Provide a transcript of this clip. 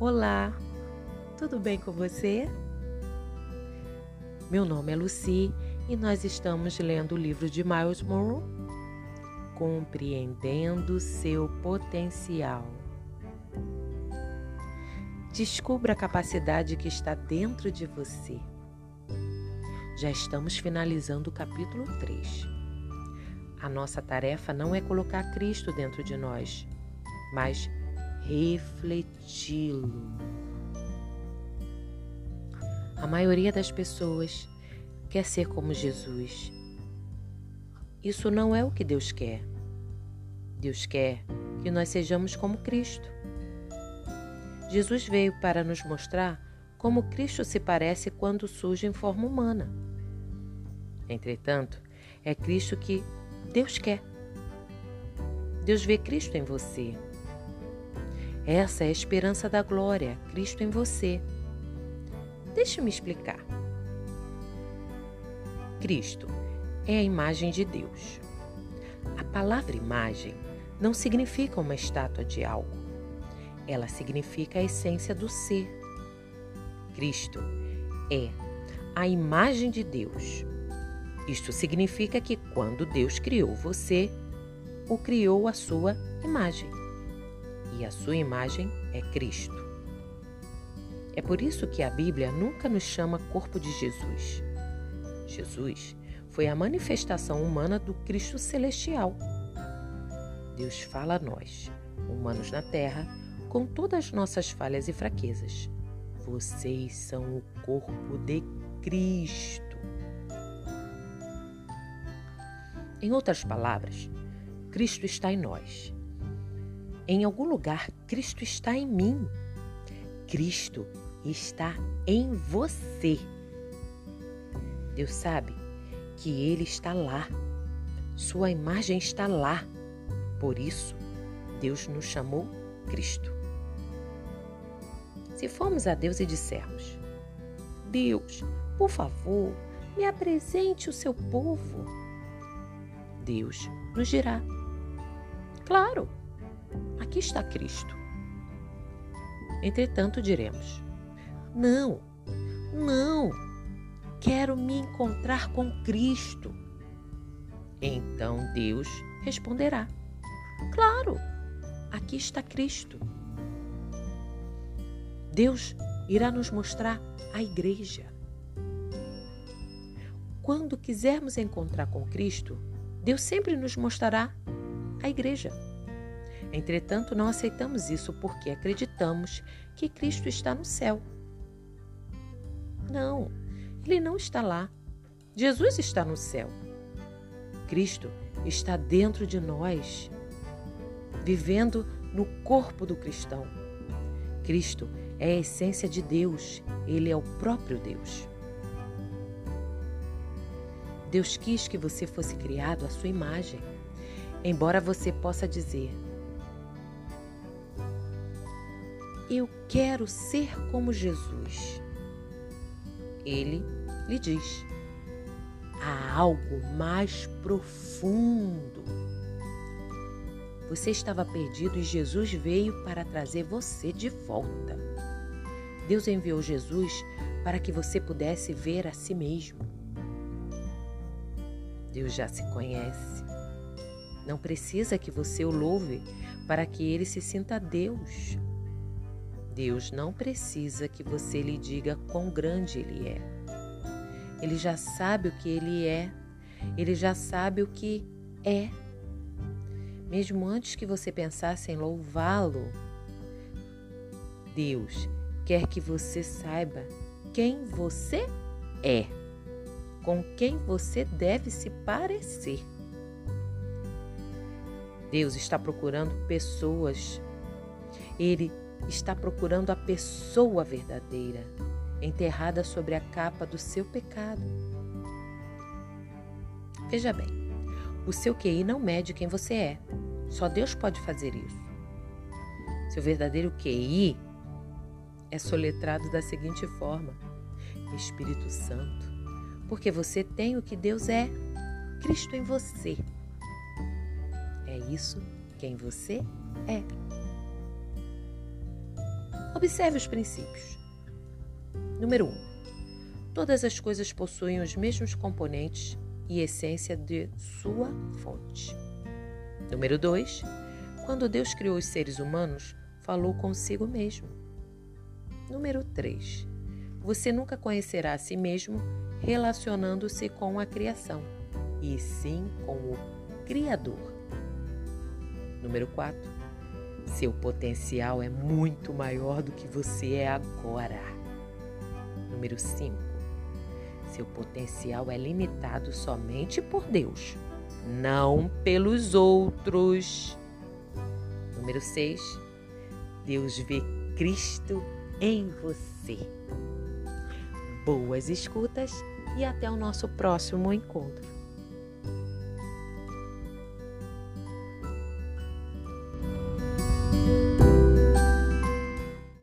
Olá, tudo bem com você? Meu nome é Lucy e nós estamos lendo o livro de Miles Monroe, Compreendendo seu Potencial. Descubra a capacidade que está dentro de você. Já estamos finalizando o capítulo 3. A nossa tarefa não é colocar Cristo dentro de nós, mas refleti-lo. A maioria das pessoas quer ser como Jesus. Isso não é o que Deus quer. Deus quer que nós sejamos como Cristo. Jesus veio para nos mostrar como Cristo se parece quando surge em forma humana. Entretanto, é Cristo que Deus quer. Deus vê Cristo em você. Essa é a esperança da glória, Cristo em você. Deixe-me explicar. Cristo é a imagem de Deus. A palavra imagem não significa uma estátua de algo. Ela significa a essência do ser. Cristo é a imagem de Deus. Isto significa que quando Deus criou você, o criou à sua imagem e a sua imagem é Cristo. É por isso que a Bíblia nunca nos chama corpo de Jesus. Jesus foi a manifestação humana do Cristo celestial. Deus fala a nós, humanos na terra, com todas as nossas falhas e fraquezas. Vocês são o corpo de Cristo. Em outras palavras, Cristo está em nós em algum lugar, Cristo está em mim. Cristo está em você. Deus sabe que Ele está lá. Sua imagem está lá. Por isso, Deus nos chamou Cristo. Se formos a Deus e dissermos: Deus, por favor, me apresente o seu povo. Deus nos dirá: Claro, Aqui está Cristo. Entretanto, diremos: Não, não, quero me encontrar com Cristo. Então Deus responderá: Claro, aqui está Cristo. Deus irá nos mostrar a igreja. Quando quisermos encontrar com Cristo, Deus sempre nos mostrará a igreja. Entretanto, não aceitamos isso porque acreditamos que Cristo está no céu. Não, ele não está lá. Jesus está no céu. Cristo está dentro de nós, vivendo no corpo do cristão. Cristo é a essência de Deus, ele é o próprio Deus. Deus quis que você fosse criado à sua imagem. Embora você possa dizer, Eu quero ser como Jesus. Ele lhe diz: há algo mais profundo. Você estava perdido e Jesus veio para trazer você de volta. Deus enviou Jesus para que você pudesse ver a si mesmo. Deus já se conhece. Não precisa que você o louve para que ele se sinta Deus. Deus não precisa que você lhe diga quão grande Ele é. Ele já sabe o que Ele é, Ele já sabe o que é. Mesmo antes que você pensasse em louvá-lo, Deus quer que você saiba quem você é, com quem você deve se parecer. Deus está procurando pessoas. Ele está procurando a pessoa verdadeira, enterrada sobre a capa do seu pecado. Veja bem, o seu QI não mede quem você é. Só Deus pode fazer isso. Seu verdadeiro QI é soletrado da seguinte forma: Espírito Santo, porque você tem o que Deus é, Cristo em você. É isso quem você é. Observe os princípios. Número 1. Um, todas as coisas possuem os mesmos componentes e essência de sua fonte. Número 2. Quando Deus criou os seres humanos, falou consigo mesmo. Número 3. Você nunca conhecerá a si mesmo relacionando-se com a criação, e sim com o Criador. Número 4. Seu potencial é muito maior do que você é agora. Número 5. Seu potencial é limitado somente por Deus, não pelos outros. Número 6. Deus vê Cristo em você. Boas escutas e até o nosso próximo encontro.